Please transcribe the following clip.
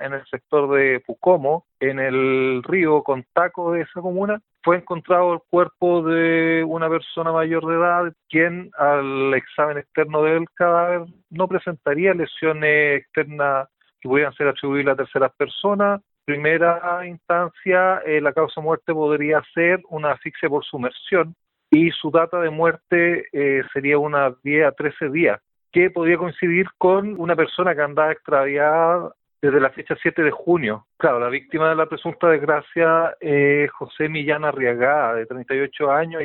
en el sector de Pucomo, en el río Contaco de esa comuna, fue encontrado el cuerpo de una persona mayor de edad, quien al examen externo del cadáver no presentaría lesiones externas que pudieran ser atribuibles a terceras personas. Primera instancia, eh, la causa de muerte podría ser una asfixia por sumersión y su data de muerte eh, sería unas 10 a 13 días, que podría coincidir con una persona que andaba extraviada desde la fecha 7 de junio. Claro, la víctima de la presunta desgracia es José Millán Arriagada, de 38 años.